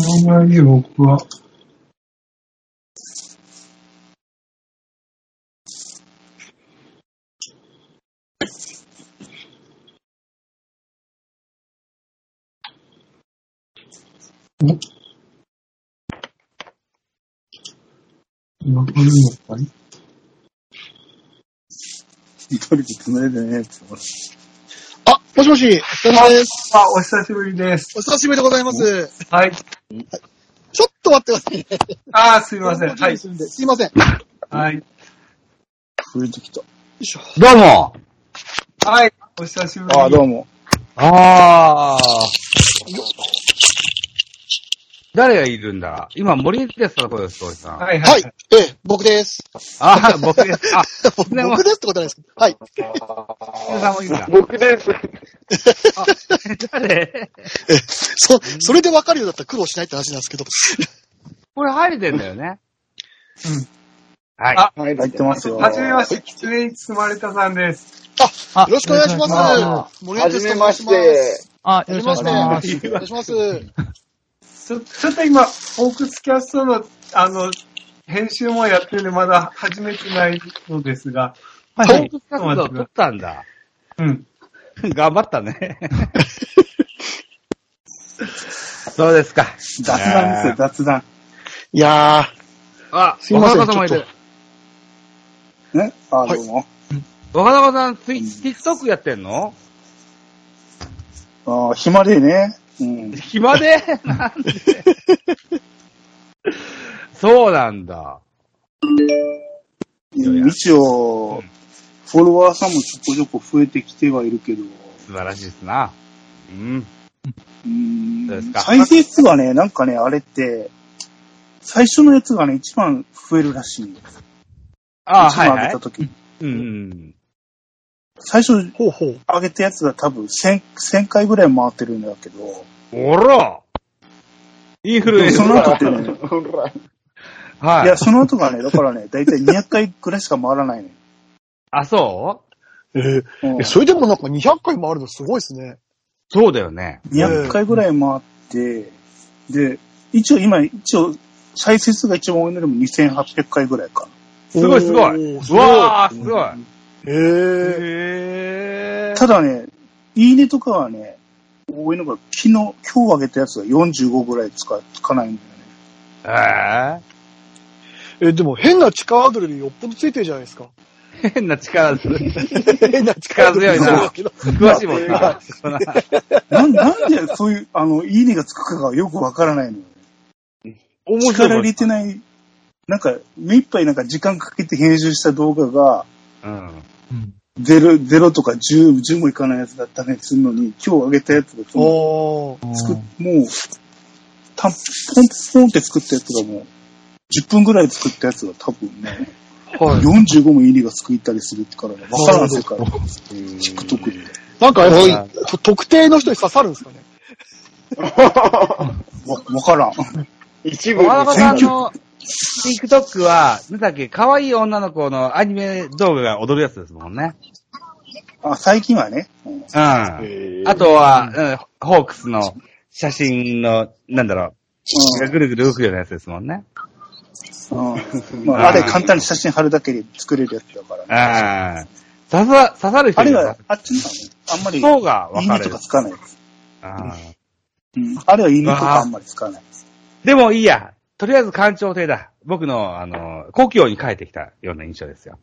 の場合に僕は、わかるのかい一人で繋いでね、つってあ、もしもし、お疲れ様です。あ、お久しぶりです。お久しぶりでございます。はい。ちょっと待ってくださいね。あー、すいません。はい。すいません。よはい。増えてきた。いしょ。どうも。はい。お久しぶり。ああ、どうも。ああ。誰がいるんだ？今、森ですかこれです、鳥さん。はい、ははいい。。ええ、僕です。ああ、僕です。あ、僕ね僕ですってことはないですけど。はい。皆さんもいるんだ。僕です。あ、誰？え、そ、それで分かるようだったら苦労しないって話なんですけど。これ入れてんだよね。うん。はい。あはい、入ってますよ。はじめまして、狐に包まれたさんです。よろしくお願いします。あ森はじめまして。あ、はじめまして。よろしくお願いします。お願いします。ちょ、ちょっと今、ホークスキャストの、あの、編集もやってるんで、まだ始めてないのですが、はいはい。トーク活動取ったんだ。うん。頑張ったね。そうですか。雑談ですよ、雑談。いやあ、すいません若中さんもいる。ねああ、はいどうも。若中さん、ツイ TikTok やってんの？ああ、暇でね。うん。暇で？なんで？そうなんだ。一応、フォロワーさんもちょこちょこ増えてきてはいるけど、素晴らしいですな。うん。うん再生数がね、なんかね、あれって、最初のやつがね、一番増えるらしい。ああ、一はいはい番上げた。時。うんうん。最初ー。ほうほう。上げたやつが多分1000、1000回ぐらい回ってるんだけど、おらインフルエンザ。その後ってね、ほら。はいいや、。その後がね、だからね、だいたい200回ぐらいしか回らないね。あ、そう？えーうんえ、それでもなんか200回もあるのすごいですね。そうだよね。200回ぐらい回って、で、一応今、一応、再生数が一番多いのでも2800回ぐらいか。すごいすごい。う。わー、すごい。えー。ただね、いいねとかはね、多いのが、昨日、今日上げたやつが45ぐらいつか、つかないんだよね。ええ、でも変な力ドルよりよっぽどついてるじゃないですか。ー、変な力ず 変な力強いなだけど。詳しいもんな。なんなんでそういう、あの、いいねがつくかがよくわからないのよ。面白い。力入れてない、なんか、目いっぱいなんか時間かけて編集した動画が、うん。ゼロ、ゼロとか10、10もいかないやつだったりするのに、今日上げたやつがその、おー。作っ、もう、たポンポンって作ったやつがもう、10分ぐらい作ったやつが多分ね、はい。45もいいねがつくいたりするからね、わからん世界。TikTok って。なんか、あの、と特定の人に刺さるんですかね？わ、わからん。一部小中さんの TikTok は、なんだっけ、可愛い女の子のアニメ動画が踊るやつですもんね。あ、最近はね。うんうん。あとは、うん、ホークスの写真の、なんだろう、がぐるぐる動くようなやつですもんね。うんまあ、あれ簡単に写真貼るだけで作れるやつだからね。ああ。刺さ、刺さる人あれが、あっちのあんまり、そうが分かれるかつかないやつ。あーうん。あれはいいねとかあんまりつかない。でもいいや。とりあえず官庁亭だ。僕の、あの、故郷に帰ってきたような印象ですよ。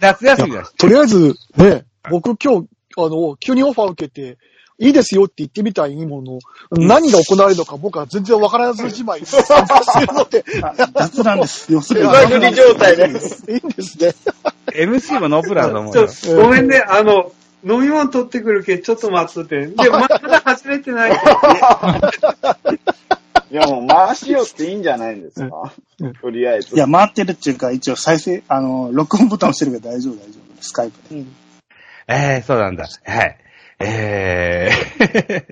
夏休みだし。とりあえず、ね、僕今日、あの、急にオファー受けて、いいですよって言ってみたいもの、何が行われるのか僕は全然わからずじまい 参加してるので、あ雑談です。要するに。状態で。いいんですね。MC もノープランだと思う。ごめんね、あの、飲み物取ってくるけ、ちょっと待っとって。で、まだ始めてない。いやもう回しようっていいんじゃないんですか？とりあえず。いや、回ってるっていうか、一応再生、あの、録音ボタン押してるから大丈夫、大丈夫。スカイプで。ええそうなんだ。はい。ええ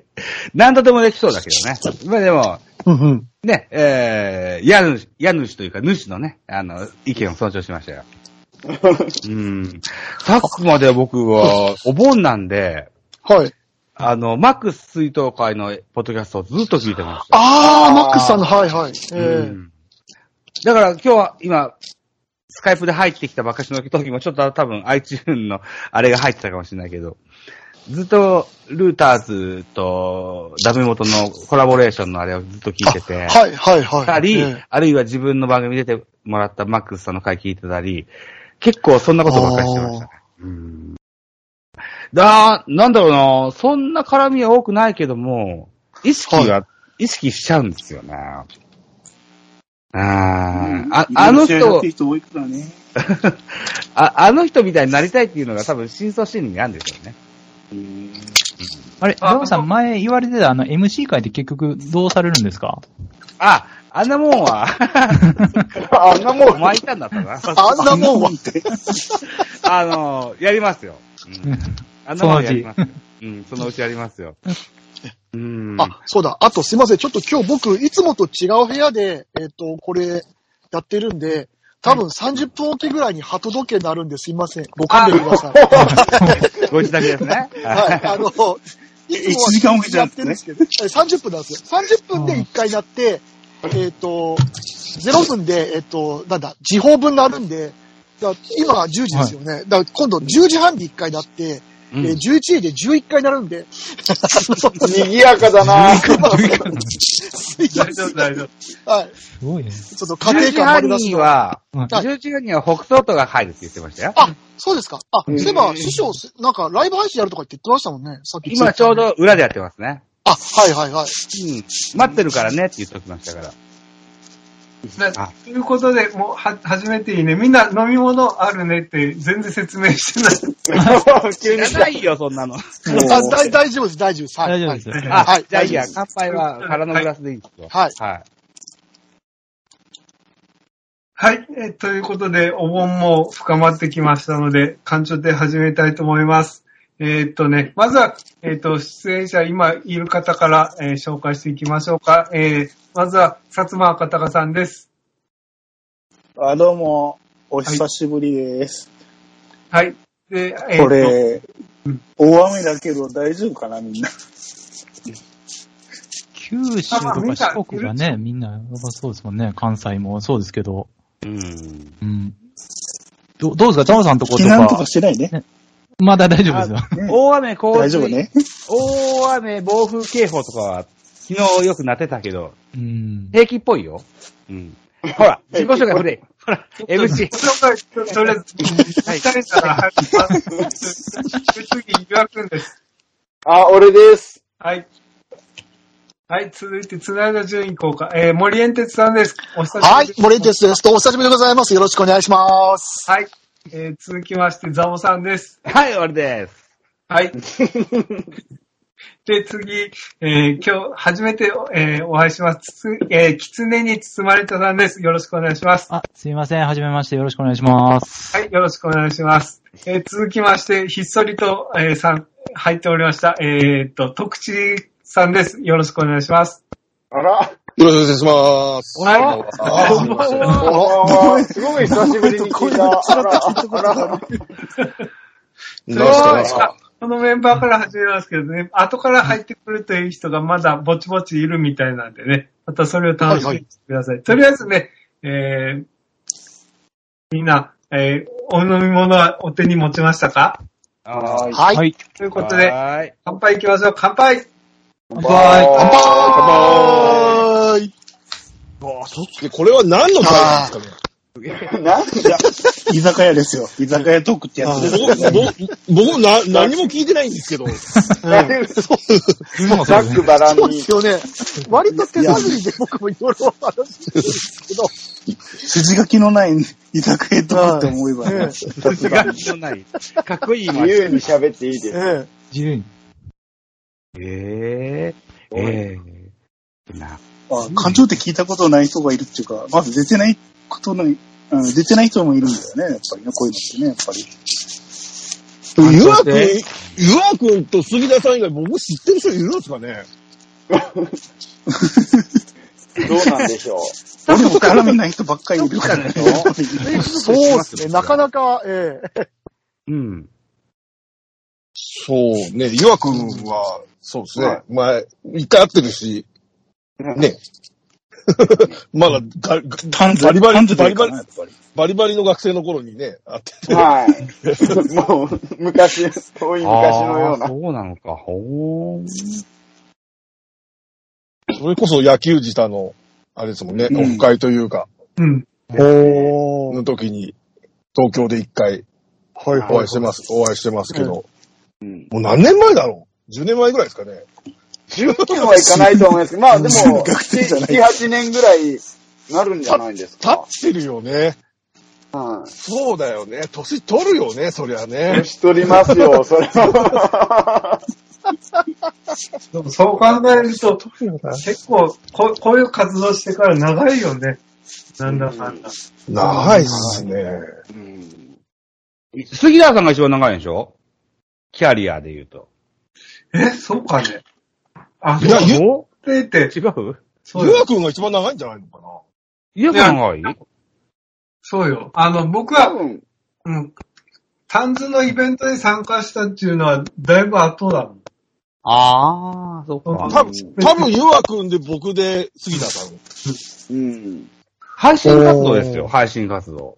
何 とでもできそうだけどね。まあでも、うんうん。ね、えー、家主、家主というか主のね、あの、意見を尊重しましたよ。うん。さっきまで僕は、お盆なんで、はい。あの、マックス水筒会のポッドキャストをずっと聞いてました。あー、マックスさんの、はいはい。えうえんだから今日は今、スカイプで入ってきたばっかしの時もちょっと多分 iTune のあれが入ってたかもしれないけど、ずっとルーターズとダメ元のコラボレーションのあれをずっと聞いてて、はいはいはい。たり、ええあるいは自分の番組に出てもらったマックスさんの回聞いてたり、結構そんなことばっかりしてましたね。うんだなんだろうな、そんな絡みは多くないけども、意識は、意識しちゃうんですよね。あーあ、あの人いろいろやって、る人多いからね。ああの人みたいになりたいっていうのが多分深層心理にあるんですよね。あれ、ジあョブさん前言われてたあの MC 会って結局どうされるんですか？あ、あんなもんは、あんなもお前いたんだったな。あんなもんは。って。あの、やりますよ。うん、あんなもんやりますよ。うん、そのうちやりますよ。うん。あ、そうだ。あとすいません。ちょっと今日僕、いつもと違う部屋で、えっ、と、これ、やってるんで、多分30分おきぐらいに鳩時計になるんですいません。ご勘弁ください。ご自宅ですね。はい。あの、いつも1時間おきじゃなくてねやってるんですけど、はい30分なんですよ。30分で1回なって、えっ、と、0分で、えっ、と、なんだ、時報分なるんで、だ今10時ですよね。だから今度10時半で1回なって、うんえー11時で11回なるんで、賑やかだな大丈夫、大丈夫。はい。すごいね。ちょっと家10庭時感丸出しの。半には、はい10時半には北東都が入るって言ってましたよ。あ、そうですか。あ、うんそういえば、師匠、なんかライブ配信やるとかって言ってましたもんね。さっき。今ちょう。ど裏でやってますね。あ、はいはいはい。うん。待ってるからねって言っておきましたから。ということで、もう、は、始めていいね。みんな飲み物あるねって全然説明してない。急にないよ、そんなの。あ大大丈夫です、大丈夫です。はい。大丈夫ですはいあ、はいじゃあいいや大丈夫、乾杯は空のグラスでいいですよ。はいはい。はい。えということで、お盆も深まってきましたので、館長で始めたいと思います。えーっとね、まずは、えーっと、出演者、今いる方から、えー紹介していきましょうか。えー、まずは、薩摩赤高さんです。あ、どうも、お久しぶりです。はい。で、えーっとこれうん、大雨だけど大丈夫かな、みんな。九州とか四国がね、みんな、やっぱそうですもんね。関西もそうですけど。うん。うん。どどうですか、タモさんとことか？避難とか。してないね。まだ大丈夫ですよ。ね。大雨、洪水、大丈夫ね。大雨、暴風警報とかは、昨日よくなってたけど、うん。平気っぽいよ。うん。ほら、自己紹介古い。ほら、MC。紹介ととりあえず、二人から。次、岩くんです。あ、俺です。はい。はい、続い。て、つない。だ順位行こうか。えー、森エンテツさんです。お久しぶりです。はい、森テスです。お久しぶりでござい。ます。よろしくお願い。します。はい。えー、続きまして、ザボさんです。はい、終わりです。はい。で、次、えー、今日、初めて、えー、お会いします。つつえー、狐に包まれたさんです。よろしくお願いします。あ、すみません。はじめまして。よろしくお願いします。はい、よろしくお願いします。えー、続きまして、ひっそりと、えー、さん、入っておりました。えー、っと、徳地さんです。よろしくお願いします。あら。よろしくお願いします。はい。あすごい久しぶりに聞いた。あら、あら。それはこのメンバーから始めますけどね、後から入ってくるという人がまだぼちぼちいるみたいなんでね、またそれを楽しみにしてください。とりあえずね、えー、みんな、えー、お飲み物はお手に持ちましたか？はい。はい。はい。ということで。乾杯いきましょう。乾杯乾杯。乾杯でこれは何のタイプですかね？なん居酒屋ですよ。居酒屋トークってやつです。僕、僕な、何も聞いてないんですけど。ざっくばらんにそうです。よね。割と手探りで僕もいろいろ話してるんですけど、筋書きのない居酒屋トークって思えば筋書きのない。かっこいい自由に喋っていいです。ええ自由に。ええええな。あ感情って聞いたことない人がいるっていうか、まず出てないことの、うん、出てない人もいるんだよね、やっぱりね、こういうのってね、やっぱり。ゆわくん、ゆわくんと杉田さん以外僕知ってる人いるんですかね？どうなんでしょう。俺も絡めない人ばっかりいるからね。そうで すね。なかなか、ええうん。そうね、岩くんは、そうですね。前、一回会ってるし、ね。まだバリバリバリバリ。バリバリの学生の頃にね、会ってて。はい。もう、昔、遠い昔のような。そうなのか。ほー。それこそ野球自体の、あれですもんね、うんオフ会というか、うん。おー。の時に、東京で一回、はいお会いしてます、お会いしてますけど、うんもう何年前だろう ?10 年前ぐらいですかね。10年はいかないと思いますけど、まあでも、学生じゃない7、8年ぐらいなるんじゃないです立っか。てるよね。はい。そうだよね。年取るよね、そりゃね。年取りますよ、それは。でもそう考えると、結構こ、こういう活動してから長いよね。なんだかんだ。長いっすね。うん杉田さんが一番長いんでしょ？キャリアで言うと。え、そうかね。あ、いやゆそうってって、違う？そうよ。ゆうやくんが一番長いんじゃないのかな？いや、長いそうよ。あの、僕は、多分、うん、タンズのイベントに参加したっていうのは、だいぶ後だもん。ああ、そうか。多分、多分ゆうやくんで僕で杉田さん。うん。配信活動ですよ、配信活動。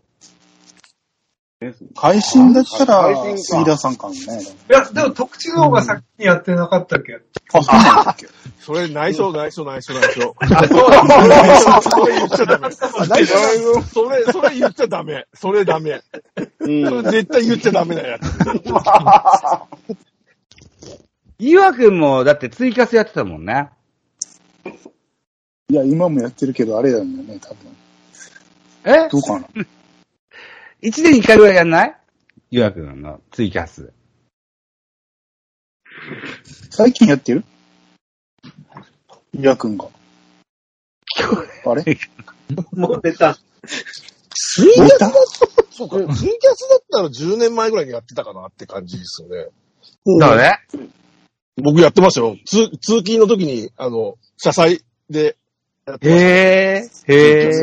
配信だったら杉田さんかもね。いや、でも特知の方が先にやってなかったっけ、あ、そうなんだっけそれ内緒内緒内緒内緒。それ言っちゃダメ。それ、それ言っちゃダメ。それダメ。うんそれ絶対言っちゃダメなやつ。岩くんも、だってツイキャスやってたもんね。いや、今もやってるけど、あれなんだよね、多分。え？どうかな？一年に一回ぐらいやんない？岩くんのツイキャス。最近やってる？イヤくんが。あれ？もう出た。ツイキャス出た？そうか、ツイキャスだったら10年前ぐらいにやってたかなって感じですよね。だね。僕やってましたよ。通、通勤の時に、あの、車載でやってました。へえ、へえ。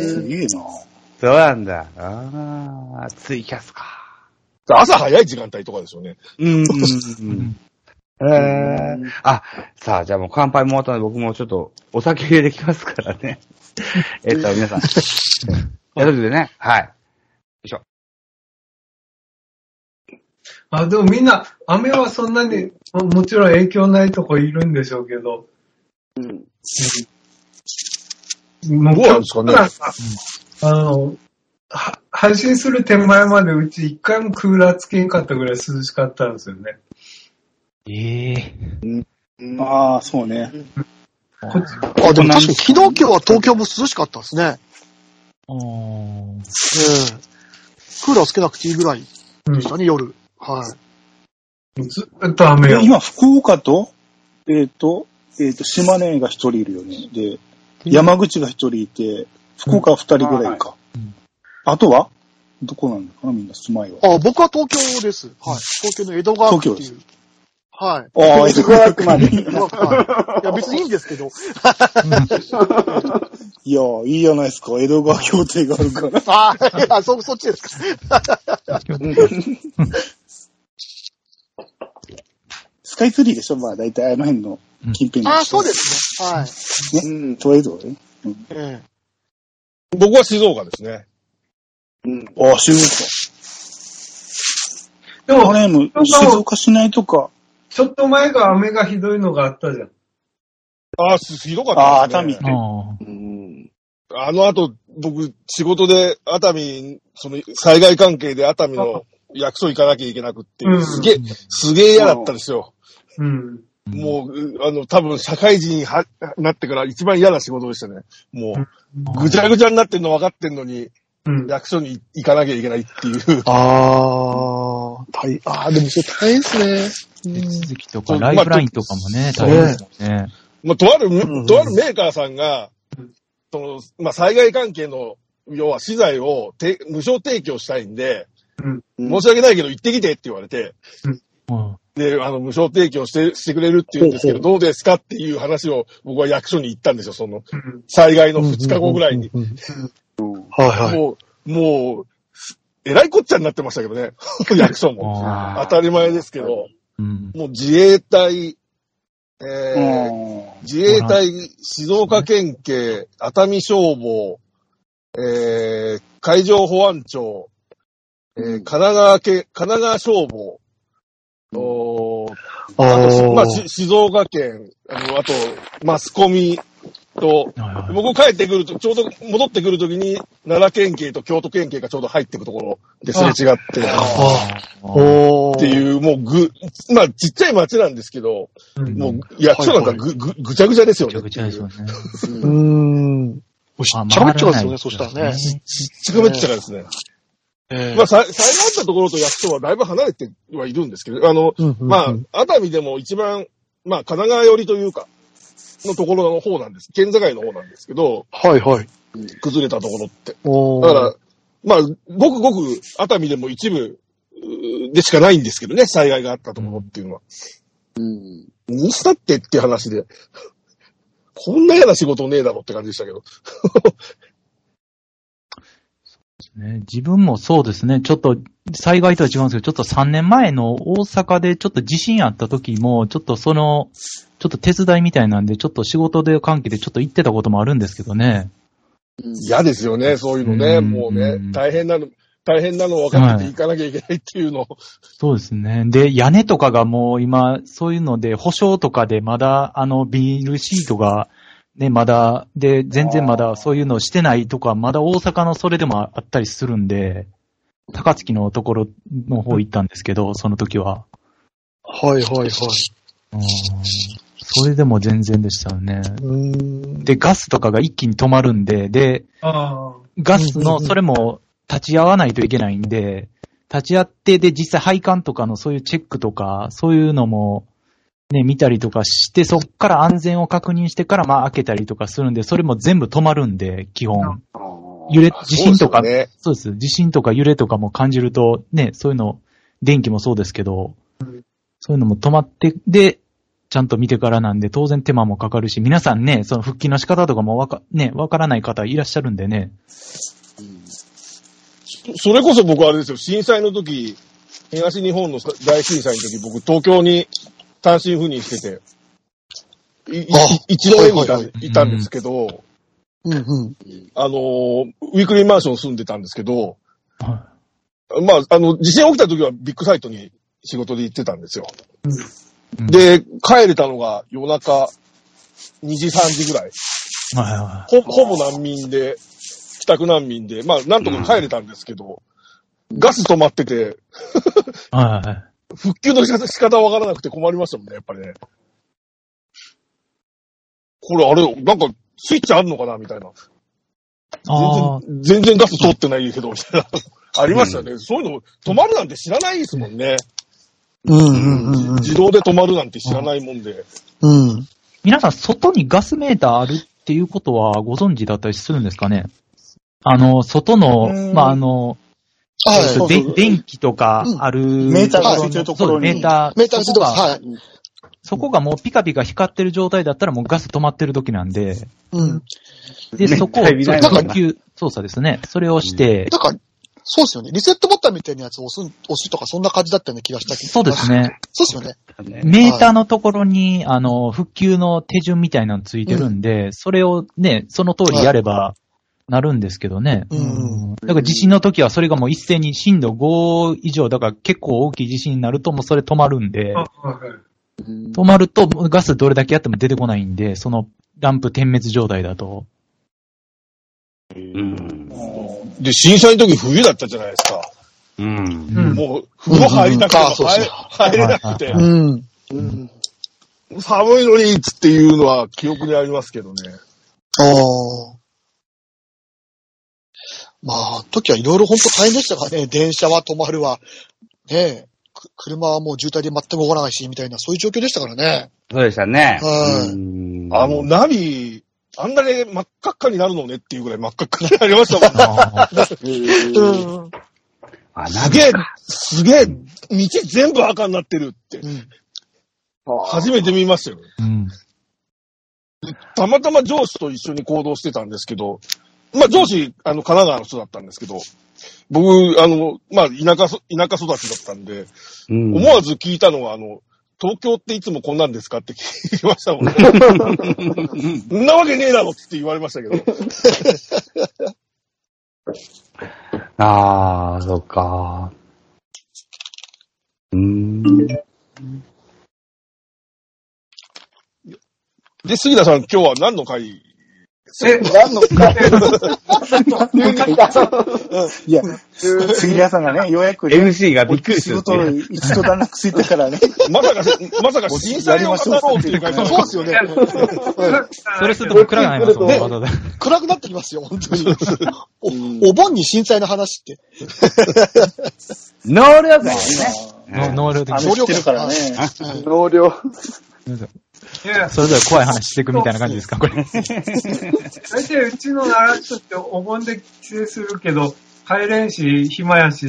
すげえなそうなんだ？ああ、ツイキャスか。朝早い時間帯とかですよね。うん。うんええあ、さあ、じゃあもう乾杯も終わったので僕もちょっとお酒入れてきますからね。えっと、皆さん。やるでね。はい。あ、でもみんな、雨はそんなに、ももちろん影響ないとこいるんでしょうけど、うんもうどうなんですかねあの、は配信する手前までうち一回もクーラーつけんかったぐらい涼しかったんですよね。ええああ、そうね。こっち、あ、でも確かに昨日今日は東京も涼しかったですね。ああ。ええクーラーつけなくていいぐらいうんでしたね、夜。はい。ずっと雨よ。で今、福岡と、えっ、と、えっ、と、島根が一人いるよね。で、山口が一人いて、福岡は二人ぐらいか。うんあとは？どこなんだかなみんな住まいは。あ、僕は東京です。はい。東京の江戸川区って東いう。はい。ああ、すごくまで。江戸川区 はいいや、別にいいんですけど。いや、いいじゃないですか。江戸川協定があるから。ああ、そ、そっちですか。スカイツリーでしょ？まあ、大体あの辺の近辺ああ、そうでですね。はい。す。ね。うん。とりあえずはね。え僕は静岡ですね。うん。ああ、静で岡。あも、れ、もう静岡市内とか、ちょっと前が雨がひどいのがあったじゃん。ああ、すひどかったですね。ああ熱海ああ。うん。あの後、僕、仕事で熱海、その、災害関係で熱海の役所行かなきゃいけなくって、うんすげえ、すげえ嫌だったんですよ。うん。もう、うあの、多分、社会人は、なってから一番嫌な仕事でしたね。もう、ぐちゃぐちゃになってんの分かってんのに、うん。役所に行かなきゃいけないっていう。ああ、大、ああ、でもそれ大変ですね。手続きとか、ライフラインとかもね、大変ですもんね。まあ、とある、んとあるメーカーさんがうん、その、まあ、災害関係の、要は資材をて無償提供したいんで、申し訳ないけど行ってきてって言われて、うん。で、あの、無償提供して、してくれるって言うんですけど、どうですかっていう話を僕は役所に行ったんですよ、その、うん災害の2日後ぐらいに。はいはい。もう、もう、えらいこっちゃになってましたけどね、役所も。あ当たり前ですけど。うん。もう自衛隊、えー自衛隊、静岡県警、熱海消防、えー海上保安庁、えー神奈川県、神奈川消防、あと、まあ、し静岡県、あの、あと、マスコミと、はいはい僕帰ってくると、ちょうど戻ってくるときに、奈良県警と京都県警がちょうど入ってくところですれ違って、っていう、もうぐ、まあ、ちっちゃい町なんですけど、うんもう、役所なんかぐ、ぐ、ぐちゃぐちゃですよね。ぐちゃぐちゃですよね。うーん。しっちゃかめっちゃかですよね、そしたらね。ちっちゃかめっちゃかですね。ええまあ、さ、災害あったところと役所はだいぶ離れてはいるんですけど、あの、うんうんうんまあ、熱海でも一番、まあ、神奈川寄りというか、のところの方なんです。県境の方なんですけど、はいはい。崩れたところって。だから、まあ、ごくごく熱海でも一部でしかないんですけどね、災害があったところっていうのは。うん。にしたってって話で、こんな嫌な仕事ねえだろって感じでしたけど。ね、自分もそうですね。ちょっと、災害とは違うんですけど、ちょっと3年前の大阪でちょっと地震あった時も、ちょっとその、ちょっと手伝いみたいなんで、ちょっと仕事で関係でちょっと行ってたこともあるんですけどね。嫌ですよね、そういうのね。うんもうねう、ん大変なの、大変なの分かってて行かなきゃいけないっていうの。そうですね。で、屋根とかがもう今、そういうので、保証とかでまだ、あの、ビニールシートが、ね、まだ、で、全然まだそういうのしてないとか、まだ大阪のそれでもあったりするんで、高槻のところの方行ったんですけど、その時は。はいはいはい。うんそれでも全然でしたよね。で、ガスとかが一気に止まるんで、で、あガスの、それも立ち会わないといけないんで、立ち会って、で、実際配管とかのそういうチェックとか、そういうのも、ね、見たりとかして、そっから安全を確認してから、まあ開けたりとかするんで、それも全部止まるんで、基本。揺れ、地震とか、そうですよねそうです。地震とか揺れとかも感じると、ね、そういうの、電気もそうですけど、そういうのも止まって、で、ちゃんと見てからなんで、当然手間もかかるし、皆さんね、その復帰の仕方とかもわか、ね、わからない方いらっしゃるんでね。それこそ僕あれですよ、震災の時、東日本の大震災の時、僕東京に単身赴任してて、一度目にいた,、はいたんですけど、うんうん。あのーウィークリーマンション住んでたんですけど、はまあ、あの、地震起きた時はビッグサイトに仕事で行ってたんですよ。うんで、帰れたのが夜中2時3時ぐらい。いはいはほほぼ難民で、帰宅難民で、まあ、なんとか帰れたんですけど、ガス止まってて、い。はいはい。復旧の仕方仕方わからなくて困りましたもんね、やっぱりね。これあれ、なんか、スイッチあるのかなみたいな。ああ、全然、全然ガス通ってないけど、みたいな。ありましたね、そういうの、止まるなんて知らないですもんね。うんうんうんうん。自動で止まるなんて知らないもんで。うん。皆さん外にガスメーターあるっていうことはご存知だったりするんですかね？あの、外のう、んまあ、あの、はい電気とかある、メーターがついてるところにメーター、メーターがついてます。そこがはい。そこがもうピカピカ光ってる状態だったらもうガス止まってる時なんで、うん。で、そこを、緊急操作ですね。それをして、なんか、そうですよね。リセットボタンみたいなやつを押す、押すとかそんな感じだったような気がしたけど。そうです。ね。そうですよね。メーターのところに、あの、復旧の手順みたいなのついてるんで、それをね、その通りやれば、なるんですけどね。うんだから地震の時はそれがもう一斉に震度5以上、だから結構大きい地震になるともうそれ止まるんで、あ。はいはい止まるとガスどれだけやっても出てこないんで、そのランプ点滅状態だと。うん。で、震災の時冬だったじゃないですか。うん。うんもう、風呂入りたくて入入れなくては、うん。うん。寒いのに、つっていうのは記憶にありますけどね。ああ。まあ、時はいろいろ本当大変でしたからね。電車は止まるわ。ねえ。く車はもう渋滞で全く動かないし、みたいな、そういう状況でしたからね。そうでしたね。はいうんあの、ナビ、あんなに真っ赤っかになるのねっていうぐらい真っ赤っかになりましたもん。あ、すげえ、すげえ、道全部赤になってるって、うん。初めて見ましたよ。うん。たまたま上司と一緒に行動してたんですけど、まあ上司、あの、神奈川の人だったんですけど、僕、あの、まあ田舎そ、田舎育ちだったんで、うん思わず聞いたのは、あの、東京っていつもこんなんですかって聞きましたもんね。そんなわけねえだろって言われましたけど。ああ、そっか。うーん。で、杉田さん、今日は何の回え、何のか。い？や、杉谷さんがね、ようやくね、MC がびっくりす仕るっていう。事を一度段落ついてからね、まさか、まさか震災を語ろうっていう回そうですよね。それすると暗くなりますもん、ね暗くなってきますよ、本当に。おお盆に震災の話って。能力がね。の能力的あの、知ってるからね。納涼。いや、それぞれ怖い話していくみたいな感じですか、これ。大体うちの奈良人ってお盆で帰省するけど、帰れんし、暇やし、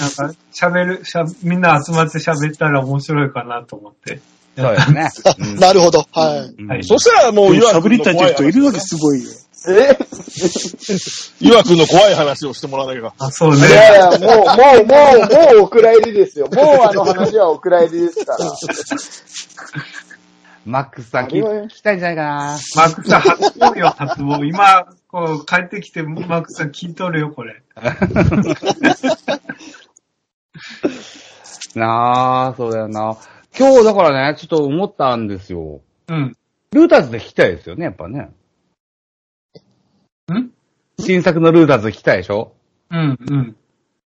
なんか喋る、しゃみんな集まって喋ったら面白いかなと思って。そうですね。う んなるほど。はい。うんはいそしたらもう、岩喋りたい君の怖い人いるわけ話。すごいよ。え 岩君の怖い話をしてもらわなきゃ。あ、そういね。やいや、もう、もう、もう、もうお蔵入りですよ。もうあの話はお蔵入りですから。マックスさん聞聞きたいんじゃないかな。マークさん初望よ、初望。今、こう、帰ってきて、マークさん聞いとるよ、これ。なあ、そうだよな。今日だからね、ちょっと思ったんですよ。うん。ルーターズで聞きたいですよね、やっぱね。ん？新作のルーターズ聞きたいでしょ？うん、うん。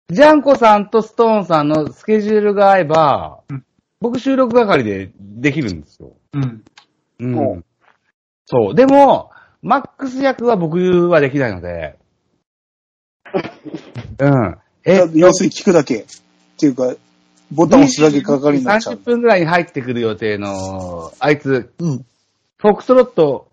ジャンコさんとストーンさんのスケジュールが合えば、うん僕収録係でできるんですよ。うん。うん。おそう。でも、マックス役は僕はできないので。うん。え、要するに聞くだけ。っていうか、ボタン押すだけ係になっちゃ30う。分ぐらいに入ってくる予定の、あいつ、うん。フォックストロット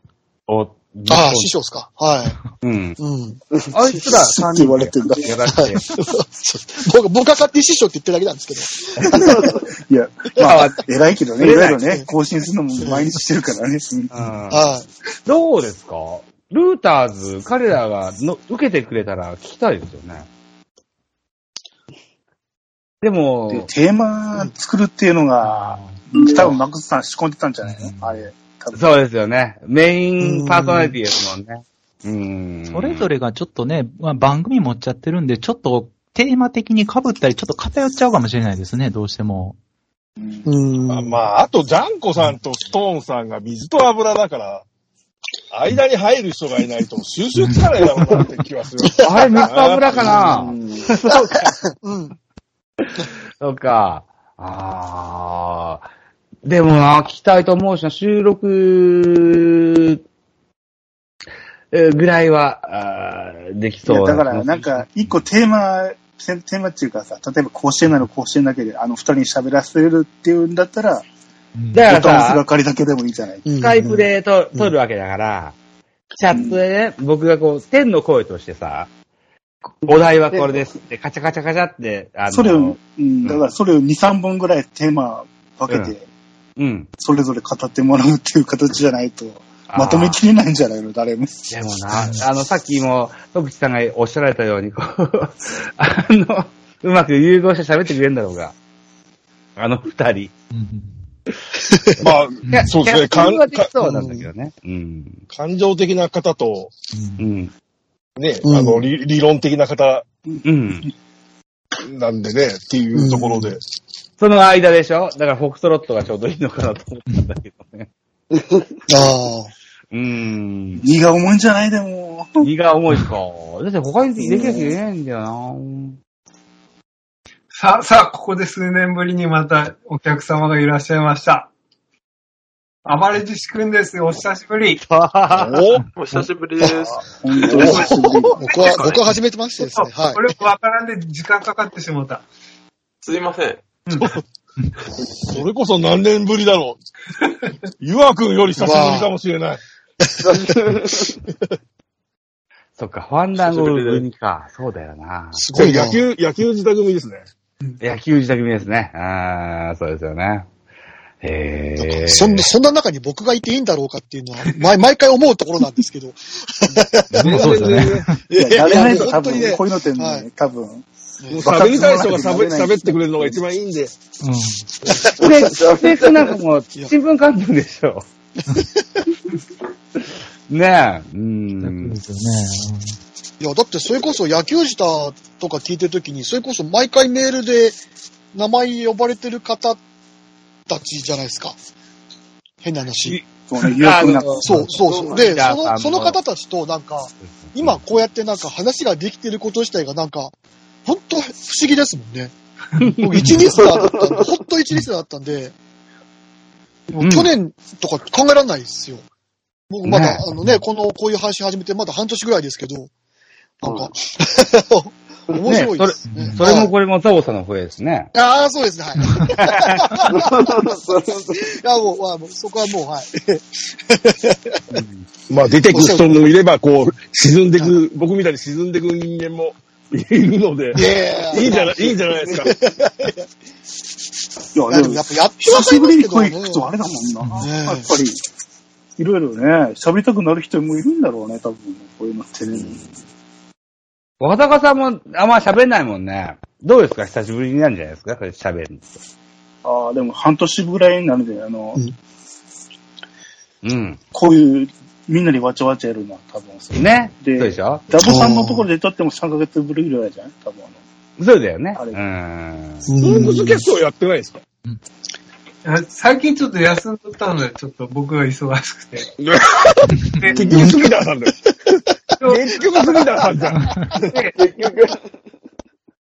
を、ああ、師匠ですか。はい。うん。うん。あいつら師匠って言われてんだやらして。僕、僕が勝手に師匠って言ってるだけなんですけど。いや、まあ、偉いけどね、いろいろね、更新するのも毎日してるからね。はい。どうですか？ルーターズ、彼らがの受けてくれたら聞きたいですよね。でも、でテーマ作るっていうのが、多分マックスさん仕込んでたんじゃないの？あれ。そうですよね。メインパーソナリティですもんね。うん。それぞれがちょっとね、まあ、番組持っちゃってるんで、ちょっとテーマ的に被ったり、ちょっと偏っちゃうかもしれないですね、どうしても。うん。あまあ、あと、ジャンコさんとストーンさんが水と油だから、間に入る人がいないと収集つかないだろうなって気はする。あれ、水と油かな？うん。そうか。ああ。でもな、聞きたいと思うしな、収録、ぐらいは、あできそうだから、なんか、一個テーマ、テーマっていうかさ、例えば甲子園なの甲子園だけで、あの二人に喋らせるっていうんだったら、だボタン押すからさ、係だけでもいいじゃない。スカイプでと撮るわけだから、チャットでね、僕がこう、天の声としてさ、お題はこれです。って、カチャカチャカチャって、あの、それを、うん、だからそれを2、3本ぐらいテーマ分けて、うん。それぞれ語ってもらうっていう形じゃないと、まとめきれないんじゃないの、誰も。でもな、あの、さっきも、徳地さんがおっしゃられたように、こう、あの、うまく融合して喋ってくれるんだろうが。あの二人。うんまあ、そうですね。感できそうなんだけどね。うん。感情的な方と、うん。ね、うんあの理、理論的な方うん。なんでね、っていうところで。その間でしょ？だから、フォックストロットがちょうどいいのかなと思ったんだけどね。ああ。うん。荷が重いんじゃない？でも。荷が重いか。だって他にできなきゃいけないんだよな。さあ、さあ、ここで数年ぶりにまたお客様がいらっしゃいました。暴れじしくんですよ、お久しぶり。おお久しぶりです。本当に久しぶり。僕は、僕は初めてましてですね。はい。俺もわからんで時間かかってしもうた。すいません。それこそ何年ぶりだろう。ゆわくんより久しぶりかもしれない。そっか、ファンダンゴ組か。そうだよな。すごいな。野球、野球自宅組ですね。野球自宅組ですね。ああ、そうですよね。へえ。そんな、そんな中に僕がいていいんだろうかっていうのは、毎毎回思うところなんですけど。そうですよね。いや、やれないと多分本当にね、こういうのってはいね、多分、もう喋りたい人が喋喋ってくれるのが一番いいんで。うん。スペスペースなんかもう、新聞関係でしょ。ねえ。うん。ですよね。いや、だってそれこそ野球自体とか聞いてるときに、それこそ毎回メールで名前呼ばれてる方たちじゃないですか。変な話。そうね。そうそうそう。で、その、その方たちとなんか、今こうやってなんか話ができてること自体がなんか、本当不思議ですもんね。僕一リスナーだったんで、本当一リスナーだったんで、もう去年とか考えられないですよ。僕まだ、ねあのね、この、こういう配信始めてまだ半年ぐらいですけど、なんか、面白いですね。それもこれもザボさんの声ですね。ああ、そうですね、はい。いや、もう、まあもうそこはもう、はい。まあ出てく人もいれば、こう、沈んでく、僕みたいに沈んでく人間もいるので、いやいいんじゃない、いいんじゃないですか。いや、いや、ででももやっぱやって久しぶりに声聞くとあれだもんな。ねやっぱり、いろいろね、喋りたくなる人もいるんだろうね、多分。こういうのってね。若坂さんもあんま喋んないもんね。どうですか？久しぶりになるんじゃないですか？これ喋るの。ああ、でも半年ぐらいになるんで、あの、うんうん。こういう、みんなでわちゃわちゃやるのは多分そう。ね。でそうでしょ？ダボさんのところで撮っても3ヶ月ぶりぐらいじゃない多分あの。そうだよね。あれうん。フォークスキャストはやってないですか？あ最近ちょっと休んどったので、ちょっと僕が忙しくて。結局杉田さんだよ。結局杉田さんじゃん。で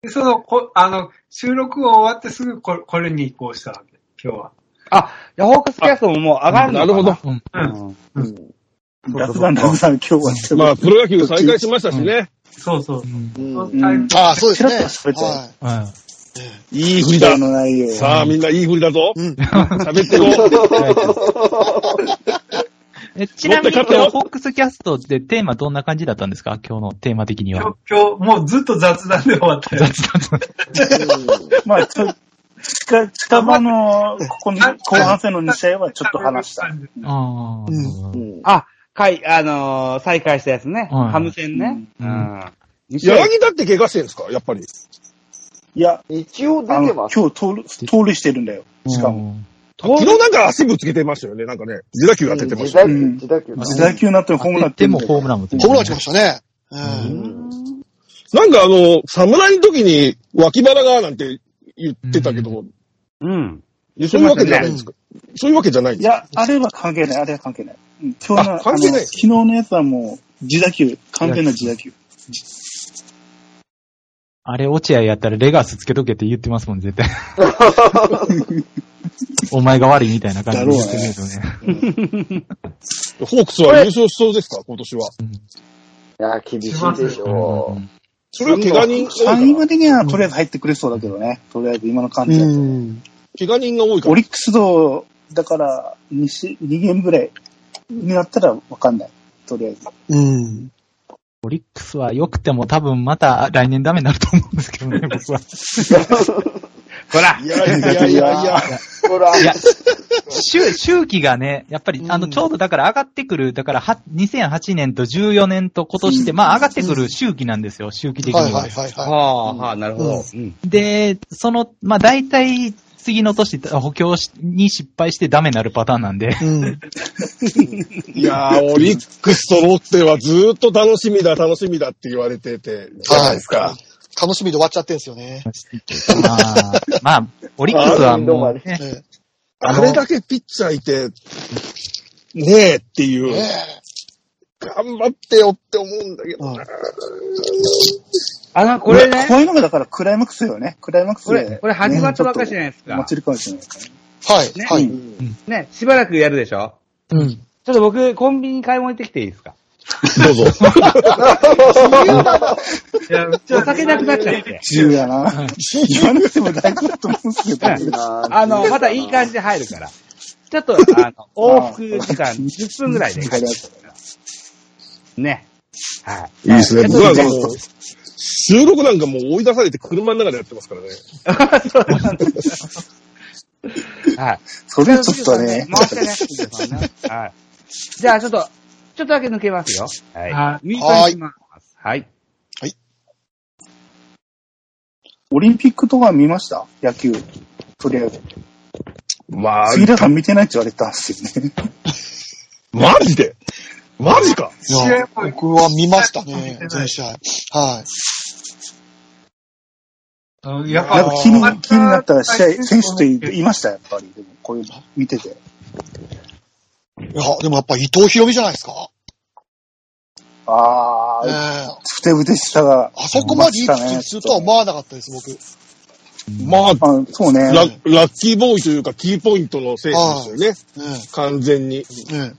でその、こあの、収録が終わってすぐここれに移行したわけ、今日は。あ、いやホークスキャストももう上がるのかな？るほど。うん。うん。雑談雑談今日はしてまあ、プロ野球再開しましたしね。そうそう。ああ、そうですね。はいはい。いい振りだ。さあ、みんないい振りだぞ。うん。喋ってこえちなみに今日、持って勝ったよフォックスキャストってテーマどんな感じだったんですか？今日のテーマ的に今は。日、今日、もうずっと雑談で終わったよ。まあ、ちょ近、近場の、ここに、後半戦の2試合はちょっと話した。ああ、かい、あのー再開したやつね。はいハム戦ね。ううん。柳田って怪我してるんですか？やっぱり。いや、一応出あの、てます。今日盗塁、盗塁してるんだよ。しかも。昨日なんか足ぶつけてましたよね。なんかね、自打球当ててましたよ。自打球、うん自打球。自打球になってもホームランでもホームランも打ってホームラン打ちましたね。うん。なんかあの、侍の時に脇腹がなんて言ってたけど、うん。そういうわけじゃないんですか？そういうわけじゃないんですか？いや、あれは関係ない、あれは関係ない。うん今日の、あ関係ない昨日のやつはもう、自打球、完全な自打球。あれ、落合やったらレガスつけとけって言ってますもん、絶対。お前が悪いみたいな感じで言ってるけどね。ホークスは優勝しそうですか？今年は。いや、厳しいでしょうんそれは怪我人が多3位までにはとりあえず入ってくれそうだけどね。とりあえず今の感じだと。怪我人が多いから。オリックスと、だから2し、2ゲームぐらいになったらわかんない。とりあえず。うん。オリックスは良くても多分また来年ダメになると思うんですけどね、僕は。ほらいやいやいやいや。ほら、いや、周、周期がね、やっぱり、あの、うんちょうどだから上がってくる、だからは、2008年と14年と今年で、まあ上がってくる周期なんですよ、周期的はいには。はいはいははあ、はあ、なるほど。うん。で、その、まあ大体、次の年、補強しに失敗してダメになるパターンなんで。い。うん。いやー、オリックスとロッテはずーっと楽しみだ、楽しみだって言われてて、じゃないですか。楽しみで終わっちゃってんすよね。まあ、まあ、オリックスはもう、ね、ええあれだけピッチャーいて、ねえっていう、ね頑張ってよって思うんだけどうんな。あの、これねこ、ういうのがだからクライマックスよね。クライマックスで、これ、これ始まったばっかりじゃないですかお。祭りかもしれないからね。はい、ねはい。ね、しばらくやるでしょ？うん。ちょっと僕、コンビニに買い物行ってきていいですか？どうぞ。いや、うちおは酒なくなっちゃって。自由やな。言わなくても大丈夫だと思うんですけど。うん あの、またいい感じで入るから。ちょっと、あの、往復時間10分ぐらいで。ね。はい。いいですね。収録なんかもう追い出されて車の中でやってますからね。とそうなんですはい。それはちょっとね、回してね。藤田さんねはい。じゃあ、ちょっと、ちょっとだけ抜けますよ。はい。はミートにします。はい。オリンピックとか見ました？野球。とりあえず。まあ、杉田さん見てないって言われたんですよね。マジで？マジか？いや、僕は見ましたね、全試合。はい。い。やっぱ気に気になった試合、選手っていました、やっぱり。でも、こういうの見てて。いや、でもやっぱ伊藤博美じゃないですか？あええー、ふてぶてしさが。あそこまでいいピッチングするとは思わなかったです、僕。まあ、あそうね。ララッキーボーイというか、キーポイントの選手ですよね。ね完全に。え、ね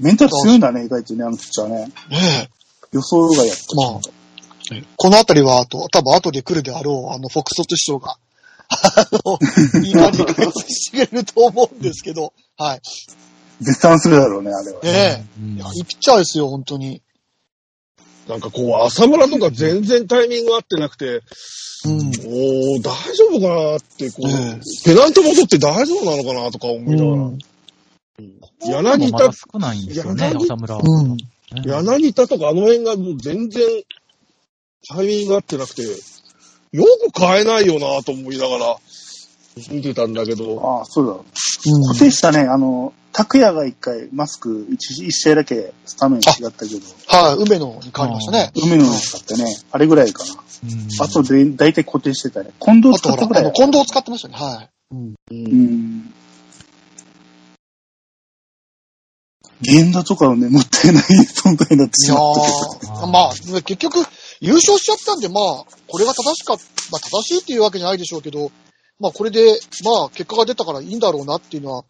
メンタル強いんだね、意外とね、あのピッチャーね。え、ね予想外やった。まあえ。このあたりは、あと、多分後で来るであろう、あの、フォックストット師匠が、あの、いい感じに解説してくれると思うんですけど、はい。絶賛するだろうね、あれは。えうんえ。いや、いいピッチャーですよ、本当に。なんかこう、浅村とか全然タイミング合ってなくて、うん。おー、大丈夫かなって、こう、えペナントも取って大丈夫なのかなとか思いながら。うん。柳田少ないんですよね、柳浅村。うん。柳田とかあの辺がもう全然タイミング合ってなくて、よく変えないよなと思いながら見てたんだけど、ああ、そうだ。うん固定したね、あの、拓也が一回マスク一一試合だけスタメン違ったけど、はい、梅野に変わりましたね。海の使ってね、あれぐらいかな。うんあとで、大体固定してたね。近藤使ったぐらいあの、。近藤を使ってましたね。はい。うん。源田とかはね、もったいない存在になってしまったまあ、結局、優勝しちゃったんで、まあ、これが正しかった、まあ、正しいっていうわけじゃないでしょうけど、まあ、これで、まあ、結果が出たからいいんだろうなっていうのは、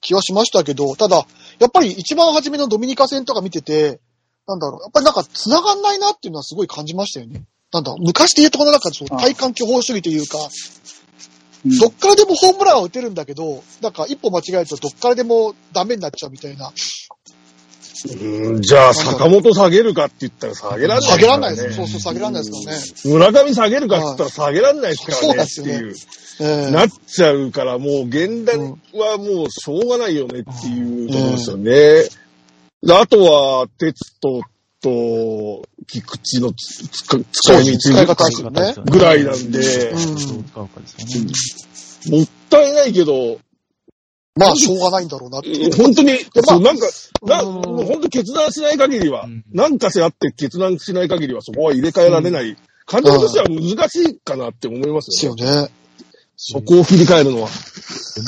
気はしましたけど、ただ、やっぱり一番初めのドミニカ戦とか見てて、なんだろう、やっぱりなんか繋がんないなっていうのはすごい感じましたよね。なんだ昔で言うとこの中でそうあ体感巨峰主義というか、うんどっからでもホームランは打てるんだけど、なんか一歩間違えるとどっからでもダメになっちゃうみたいな。うんじゃあ坂本下げるかって言ったら下げらんない、下げらんないです。そうそう、下げらんないですからね。村上下げるかって言ったら下げらんないですからそうねってなんですよね。ええなっちゃうから、もう源田はもうしょうがないよねっていうところですよね。であとは、鉄とと、菊池の使い道使い方ぐらいなんで、もったいないけど、まあ、しょうがないんだろうなって。本当に、まあ、なんか、な、もう本当決断しない限りは、なんかせあって決断しない限りはそこは入れ替えられない。感情としては難しいかなって思いますよね。ですよね。そこを切り替えるのは。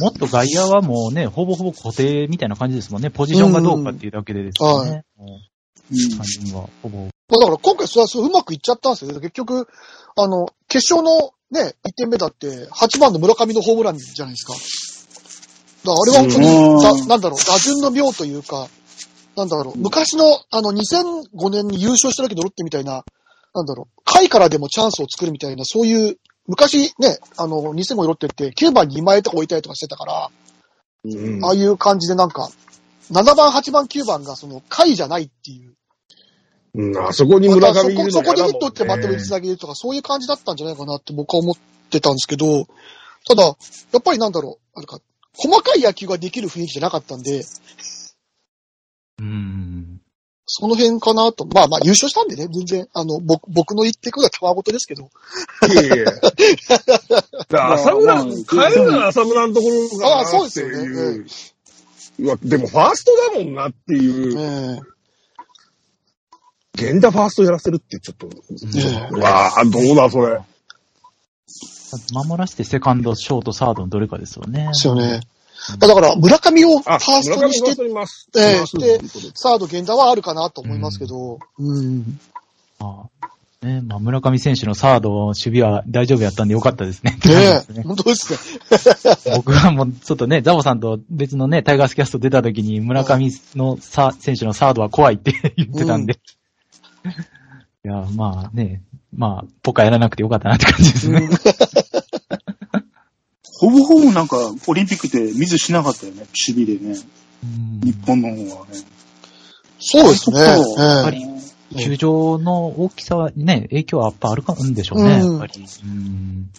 もっと外野はもうね、ほぼほぼ固定みたいな感じですもんね。ポジションがどうかっていうだけでですね。はい。3人はほぼ。まあ、だから今回それはそううまくいっちゃったんですけど、結局、あの、決勝のね、1点目だって、8番の村上のホームランじゃないですか。だからあれは本当に、な、なんだろう、打順の妙というか、なんだろう、昔の、あの、2005年に優勝した時のロッテみたいな、なんだろう、下位からでもチャンスを作るみたいな、そういう、昔ね、あの、2005ロッテって9番に今江とか置いたりとかしてたから、うん、ああいう感じでなんか、7番、8番、9番がその、下位じゃないっていう、うん、あそこに村上いるのそこそこでヒット打ってまとめにつなげるとか、そういう感じだったんじゃないかなって僕は思ってたんですけど、ただ、やっぱりなんだろう、なんか、細かい野球ができる雰囲気じゃなかったんで、うん。その辺かなと。まあまあ優勝したんでね、全然、あの、僕、僕の言ってくるのはたわごとですけど。いやいや。浅村、まあまあ変えるなら浅村のところかなああそうですよねいう。うわ、でもファーストだもんなっていう。え源田ファーストやらせるってちょっと、えうわあ、どうだそれ。守らせてセカンド、ショート、サードのどれかですよね。ですよね。だから、村上をファあ、ーストにして。ええ回すでということでサード源田はあるかなと思いますけど、うん。まあね、まあ、村上選手のサード、守備は大丈夫やったんでよかったですね。ねえ、本当ですね。僕はもうちょっとね、ザボさんと別のね、タイガースキャスト出た時に村上のサ選手のサードは怖いって言ってたんで。いや、まあね、まあ、ポカやらなくてよかったなって感じですね。ほぼほぼなんか、オリンピックってミスしなかったよね、守備でね。うん日本の方はね。そうですね。あそこええぱり球場の大きさはね、影響はやっぱあるかんでしょうね、うんやっぱり。うん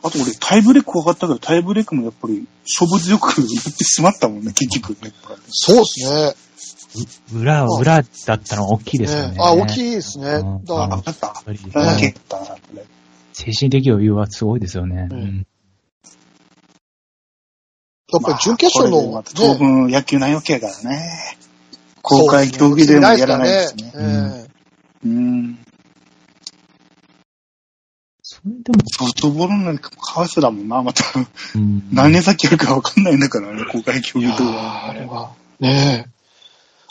あと俺、タイブレーク怖かったけど、タイブレークもやっぱり、勝負強くなってしまったもんね、結局ね。そうですね。裏は裏だったのは大きいですよね。あ、大きいですね。うんだからな、これ。精神的余裕はすごいですよね。ううんんやっぱり準決勝の、まあ当分野球ないわけやからね。公開競技でもやらないですね。すねうん。それでも、ソフトボールなんかかわいそうだもんな、また。うん何年先やるかわかんないんだからね、公開競技とーあれは。ねえ。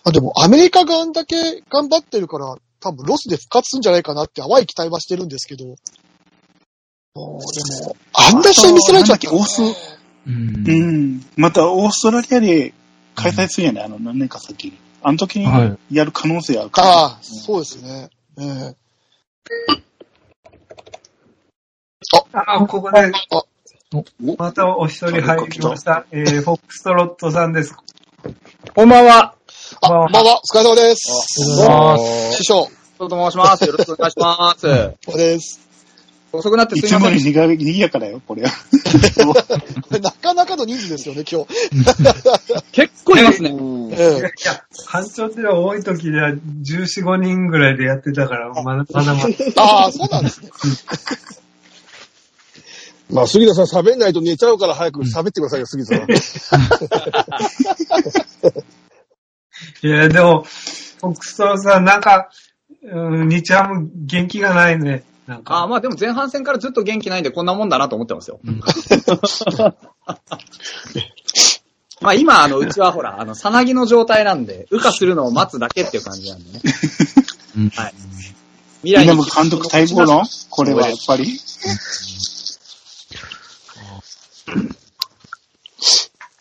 あ、でもアメリカがあんだけ頑張ってるから、多分ロスで復活するんじゃないかなって淡い期待はしてるんですけど。もうでも、あんな試合見せられちゃったらね、うんうん。また、オーストラリアで開催するんやね、あの、何年か先に。あの時にはいやる可能性あるから。ああ、そうですね。ええあ、ここであ、またお一人入りました。えー、フォックストロットさんです。こんばんは。あ、まあまあ、お疲れ様です。どうも師匠、と申します。よろしくお願いします。これです。遅くなっていつもすいません。よりにがにぎやかだよ、これは。こ れなかなかの人数ですよね、今日。結構いますね。ええいや、班長っていうのは多い時では14、5人ぐらいでやってたから、まだまだまだ。ああ、そうなんですね。まあ、杉田さん喋んないと寝ちゃうから早く喋ってくださいよ、杉田さん。いや、でも、フォックストロットさん、なんか、うん、日ハム元気がないね。なんか。あまあでも前半戦からずっと元気ないんでこんなもんだなと思ってますよ。まあ今、あの、うちはほら、あの、さなぎの状態なんで、羽化するのを待つだけっていう感じなんでね。うんはい。未来に今も監督待望論これはやっぱり？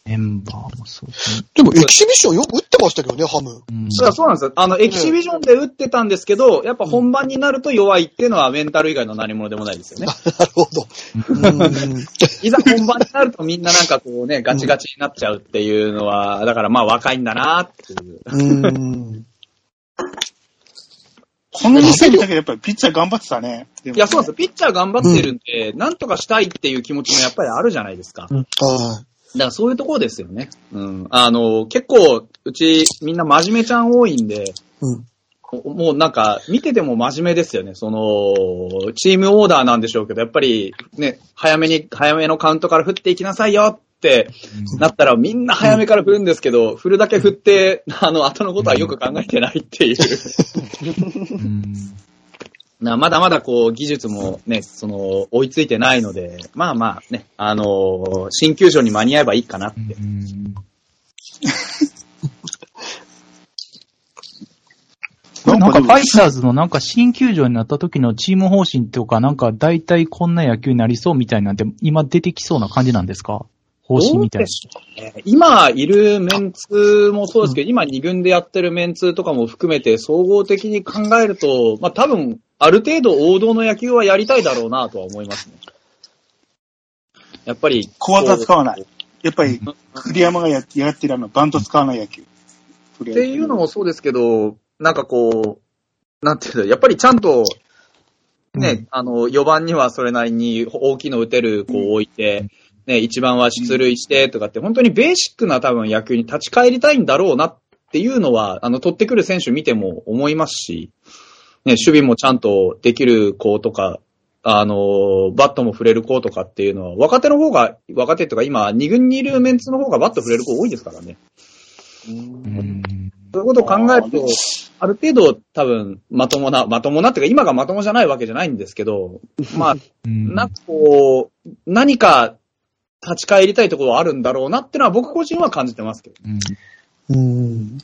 メンバーもそうですね。でも、エキシビションよく打ってましたけどね、ハム。うんそうそうなんですよ。あの、エキシビジョンで打ってたんですけど、やっぱ本番になると弱いっていうのはメンタル以外の何者でもないですよね。なるほど。うんいざ本番になるとみんななんかこうね、ガチガチになっちゃうっていうのは、だからまあ若いんだなっていう。うん。この時点だけどやっぱりピッチャー頑張ってたね。いいや、そうなんですよ。ピッチャー頑張ってるんで、なんとかしたいっていう気持ちもやっぱりあるじゃないですか。だかはらそういうところですよね。うん。あの、結構、うちみんな真面目ちゃん多いんで、い。うん。もうなんか、見てても真面目ですよね。その、チームオーダーなんでしょうけど、やっぱりね、早めに、早めのカウントから振っていきなさいよってなったらみんな早めから振るんですけど、振るだけ振って、あの、後のことはよく考えてないっていう。うんなまだまだこう、技術もね、その、追いついてないので、まあまあね、あのー新球場に間に合えばいいかなって。うんなんかファイターズのなんか新球場になった時のチーム方針とかなんか大体こんな野球になりそうみたいなんて今出てきそうな感じなんですか？方針みたいな。えー今いるメンツもそうですけど、今2軍でやってるメンツとかも含めて総合的に考えると、まあ多分、ある程度王道の野球はやりたいだろうなとは思いますね。やっぱり。小技使わないこやっぱり、栗山がややってるあの、バント使わない野球。うっていうのもそうですけど、なんかこう、なんていうの、やっぱりちゃんと、ね、あの、4番にはそれなりに大きいの打てる子を置いて、ね、1番は出塁してとかって、本当にベーシックな多分野球に立ち返りたいんだろうなっていうのは、あの、取ってくる選手見ても思いますし、ね、守備もちゃんとできる子とか、あの、バットも振れる子とかっていうのは、若手の方が、若手とか今、2軍にいるメンツの方がバット振れる子多いですからね。うん。そういうことを考えると、ある程度多分、まともな、まともなっていうか、今がまともじゃないわけじゃないんですけど、まあ、うん。なんかこう、何か立ち返りたいところはあるんだろうなってのは僕個人は感じてますけど。うんうん。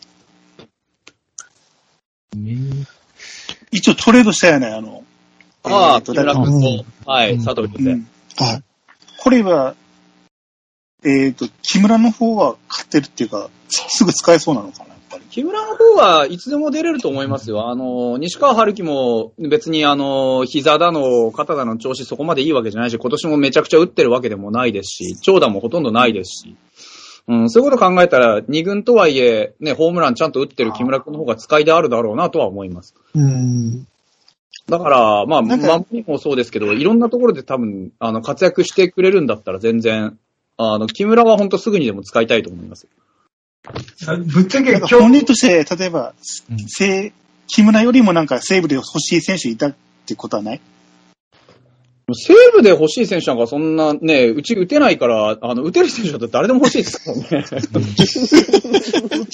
ね一応トレードしたよね、あの。ああ、えーと木村誰か君と、はい、うん佐藤先生。うんはい。これは、えっ、と、木村の方は勝ってるっていうか、すぐ使えそうなのかな。木村の方はいつでも出れると思いますよ。あの、西川春樹も別にあの、膝だの、肩だの調子そこまでいいわけじゃないし、今年もめちゃくちゃ打ってるわけでもないですし、長打もほとんどないですし。うん、そういうこと考えたら、二軍とはいえ、ね、ホームランちゃんと打ってる木村君の方が使いであるだろうなとは思います。うん。だから、まあ、守りもそうですけど、いろんなところで多分、あの、活躍してくれるんだったら全然、あの、木村は本当すぐにでも使いたいと思います。ぶっちゃけ今日、か本人として、例えば、うんせ木村よりもなんか西武で欲しい選手いたってことはない？西武で欲しい選手なんかそんなね、うち打てないから、あの、打てる選手だったら誰でも欲しいですからね。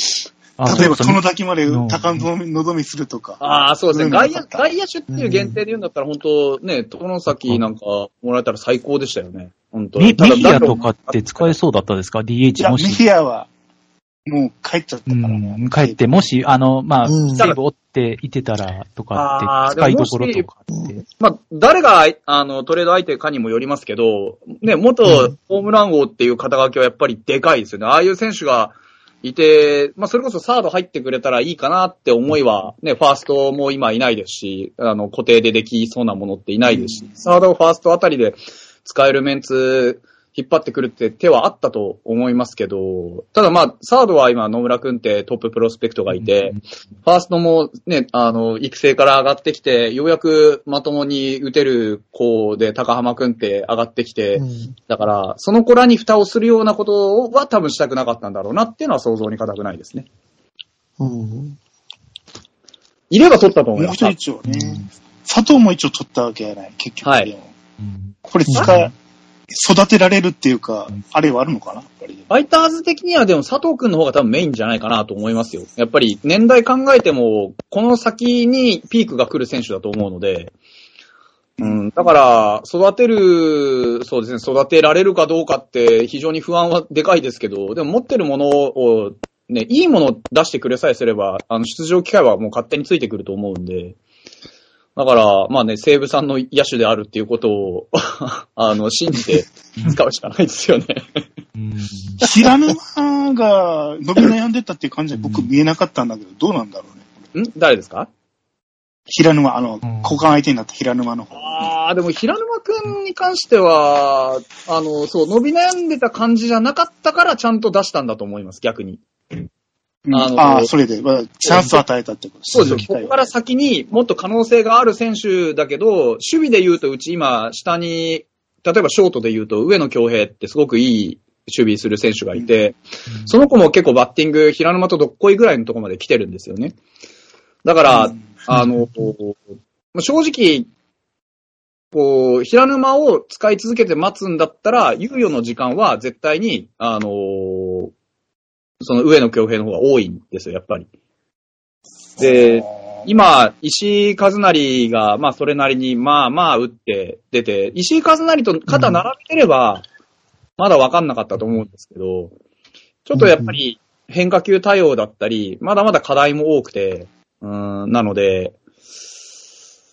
あ 例えば、その先までうん高望みするとか。ああ、そうですね。外野、外野手っていう限定で言うんだったら、本当ね、殿崎なんかもらえたら最高でしたよね。本当メただメヒアとかって使えそうだったですか？い ?DH もし。ヒアは、もう帰っちゃったうからね。ん、帰って、もし、あの、まあ、うんセーブ追っていてたら、とかって、使いどころとかって。まあ、誰が、あの、トレード相手かにもよりますけど、ね、元ホームラン王っていう肩書きはやっぱりでかいですよね。ああいう選手がいて、まあ、それこそサード入ってくれたらいいかなって思いは、ね、ファーストも今いないですし、あの、固定でできそうなものっていないですし、サード、ファーストあたりで使えるメンツ、引っ張ってくるって手はあったと思いますけど、ただまあ、サードは今野村くんってトッププロスペクトがいて、ファーストもね、あの、育成から上がってきて、ようやくまともに打てる子で高浜くんって上がってきて、うんだから、その子らに蓋をするようなことは多分したくなかったんだろうなっていうのは想像に難くないですね。うんいれば取ったと思います。一応ね。佐藤も一応取ったわけやない、結局。はいこれ使い、育てられるっていうか、あれはあるのかな？やっぱり。ファイターズ的にはでも佐藤くんの方が多分メインじゃないかなと思いますよ。やっぱり年代考えても、この先にピークが来る選手だと思うので、うん、だから、育てる、そうですね、育てられるかどうかって非常に不安はでかいですけど、でも持ってるものを、ね、いいものを出してくれさえすれば、あの、出場機会はもう勝手についてくると思うんで、だから、まあね、西武さんの野手であるっていうことを、あの、信じて使うしかないですよね。うん平沼が伸び悩んでたっていう感じは僕見えなかったんだけど、どうなんだろうね。ん？誰ですか？平沼、あの、ん交換相手になった平沼の方。ああ、でも平沼くんに関しては、あの、そう、伸び悩んでた感じじゃなかったからちゃんと出したんだと思います、逆に。うん。あのああ、それで、まあチャンスを与えたってことそうですここから先にもっと可能性がある選手だけど、守備で言うとうち今、下に、例えばショートで言うと、上野京平ってすごくいい守備する選手がいて、その子も結構バッティング、平沼とどっこいぐらいのところまで来てるんですよね。だから、うん。あの、まあ正直、こう、平沼を使い続けて待つんだったら、猶予の時間は絶対に、あのその上野京平の方が多いんですよ、やっぱり。で、今、石井和成が、まあ、それなりに、まあまあ、打って出て、石井和成と肩並べてれば、まだ分かんなかったと思うんですけど、ちょっとやっぱり変化球対応だったり、まだまだ課題も多くて、うーん、なので、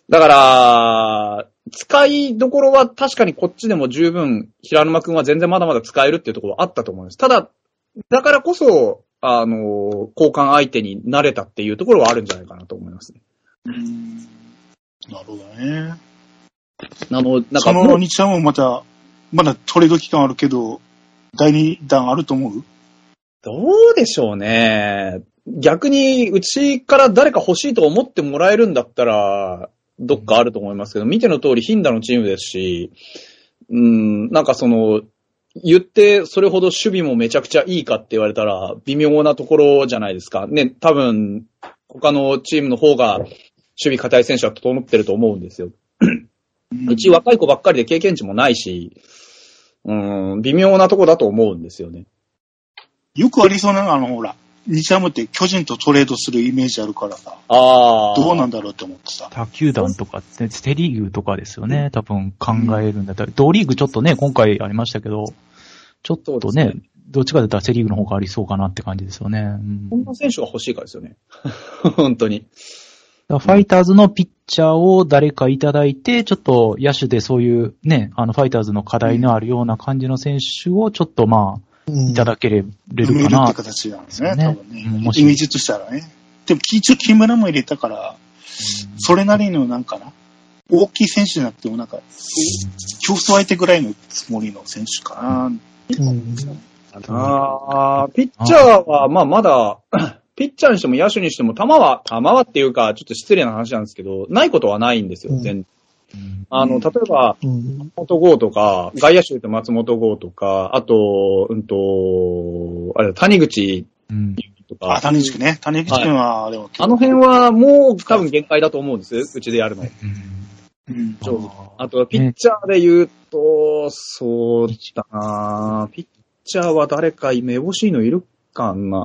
だから、使いどころは確かにこっちでも十分、平沼くんは全然まだまだ使えるっていうところはあったと思います。ただ、だからこそ、あの、交換相手になれたっていうところはあるんじゃないかなと思いますね。うんなるほどね。あの、なんかその日ハムもまた、まだトレード期間あるけど、第2弾あると思う？どうでしょうね。逆に、うちから誰か欲しいと思ってもらえるんだったら、どっかあると思いますけど、見ての通り、ヒンダのチームですし、うん、なんかその、言って、それほど守備もめちゃくちゃいいかって言われたら、微妙なところじゃないですか。ね、多分、他のチームの方が、守備硬い選手は整ってると思うんですよ。うち若い子ばっかりで経験値もないし、うん、微妙なとこだと思うんですよね。よくありそうなのあの、ほら、日ハムって巨人とトレードするイメージあるからさ、ああ。どうなんだろうって思ってさ。他球団とかって、セリーグとかですよね。多分考えるんだったら。同リーグちょっとね、今回ありましたけど、ちょっとねね、どっちかだったらセリーグの方がありそうかなって感じですよね。うんこんな選手が欲しいからですよね。本当に。ファイターズのピッチャーを誰かいただいて、ちょっと野手でそういうね、あのファイターズの課題のあるような感じの選手をちょっとまあ、いただけれる埋めるってかな。形なんですね、ね多分ね。イメージとしたらね。でも、一応木村も入れたから、それなりのなんかな、大きい選手じゃなくてもなんか、競争相手ぐらいのつもりの選手かな。うんああ、ピッチャーは、まあまだ、ピッチャーにしても野手にしても、球は、球はっていうか、ちょっと失礼な話なんですけど、ないことはないんですよ、うん全あの、例えば、うん。松本剛とか、外野手と松本剛とか、あと、うんと、あれ、谷口うん。とかあ、、谷口ね。谷口君は、でも、あの辺はもう多分限界だと思うんです、うちでやるの。うん。正直。あと、ピッチャーで言うと、そうだなピッチャーは誰かめぼしいのいるかな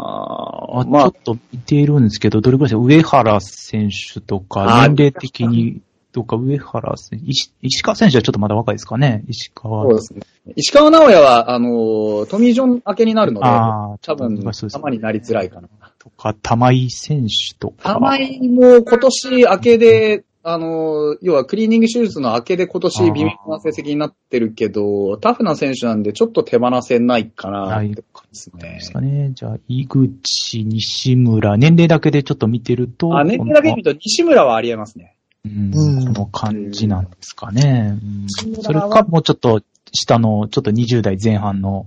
あ、まあちょっ、と見ているんですけど、どれくらいですか？上原選手とか、あ年齢的に、とか、上原選手、石石川選手はちょっとまだ若いですかね石川。そうですね。石川直也は、あの、トミー・ジョン明けになるので、多分、玉になりづらいかな。とか、玉井選手とか。玉井も今年明けで、あの、要はクリーニング手術の明けで今年微妙な成績になってるけど、タフな選手なんでちょっと手放せないかなないって感じですねです。かね。じゃあ、井口、西村、年齢だけでちょっと見てると。あ、年齢だけ見ると西村はありえますね。うん、うんこの感じなんですかね。うんそれか、もうちょっと下の、ちょっと20代前半の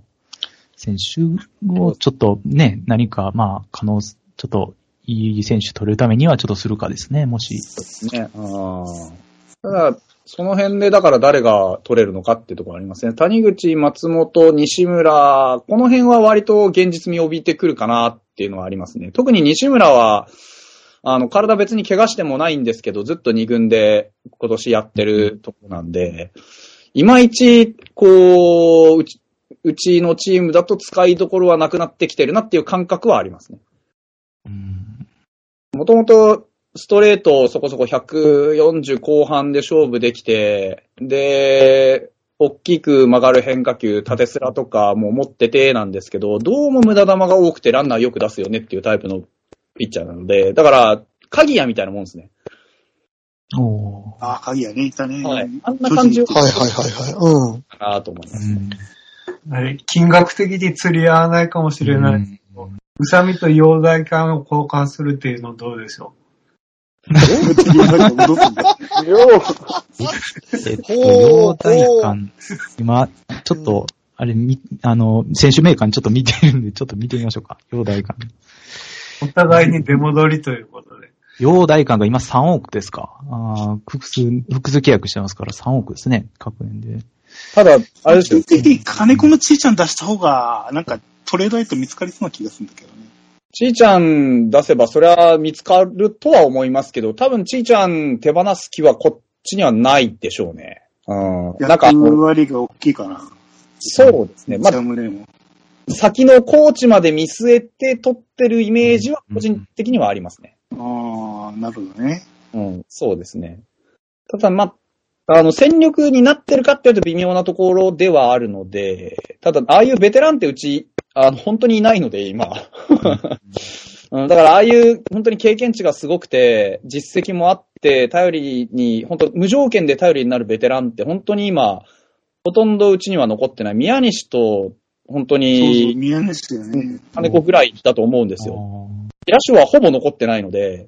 選手をちょっとね、何か、まあ、可能、ちょっといい選手取れるためにはちょっとするかですね、もし。ね。あーただ、その辺でだから誰が取れるのかっていうところありますね。谷口、松本、西村、この辺は割と現実味を帯びてくるかなっていうのはありますね。特に西村は、あの、体別に怪我してもないんですけど、ずっと2軍で今年やってるとこなんで、いまいち、こう、うち、うちのチームだと使いどころはなくなってきてるなっていう感覚はありますね。うんもともとストレートそこそこ140後半で勝負できて、で、大きく曲がる変化球、縦スラとかも持っててなんですけど、どうも無駄球が多くてランナーよく出すよねっていうタイプのピッチャーなので、だから、鍵谷みたいなもんですね。おーあ、鍵谷ね、いたね。はい。あんな感じをはいはいはいはい。うん。かなと思います。うんはい金額的に釣り合わないかもしれない。うさみと溶剤缶を交換するっていうのどうでしょ戻すんだ？よえっと、ほう陽大館、今、ちょっと、あれ、み、あの、選手名鑑ちょっと見てるんで、ちょっと見てみましょうか。陽大館。うお互いに出戻りということで。陽大館が今3億ですか。ああ、複数、複数契約してますから3億ですね。各年で。ただ、あれですよ。的に金子のちいちゃん出した方が、なんかトレード相手見つかりそうな気がするんだけどね。ちーちゃん出せばそれは見つかるとは思いますけど、多分ちーちゃん手放す気はこっちにはないでしょうね。うん。なんかあ役の、割が大きいかな。そうですね。ま。あ、先のコーチまで見据えて取ってるイメージは個人的にはありますね。ああ、なるほどね。うん、そうですね。ただ、まあ、あの、戦力になってるかっていうと微妙なところではあるので、ただ、ああいうベテランってうち、あの、本当にいないので、今。うん、だから、ああいう本当に経験値がすごくて、実績もあって、頼りに、本当無条件で頼りになるベテランって本当に今、ほとんどうちには残ってない。宮西と、本当そうそう、に、宮根ですよね。金子ぐらいだと思うんですよ。あ野手はほぼ残ってないので、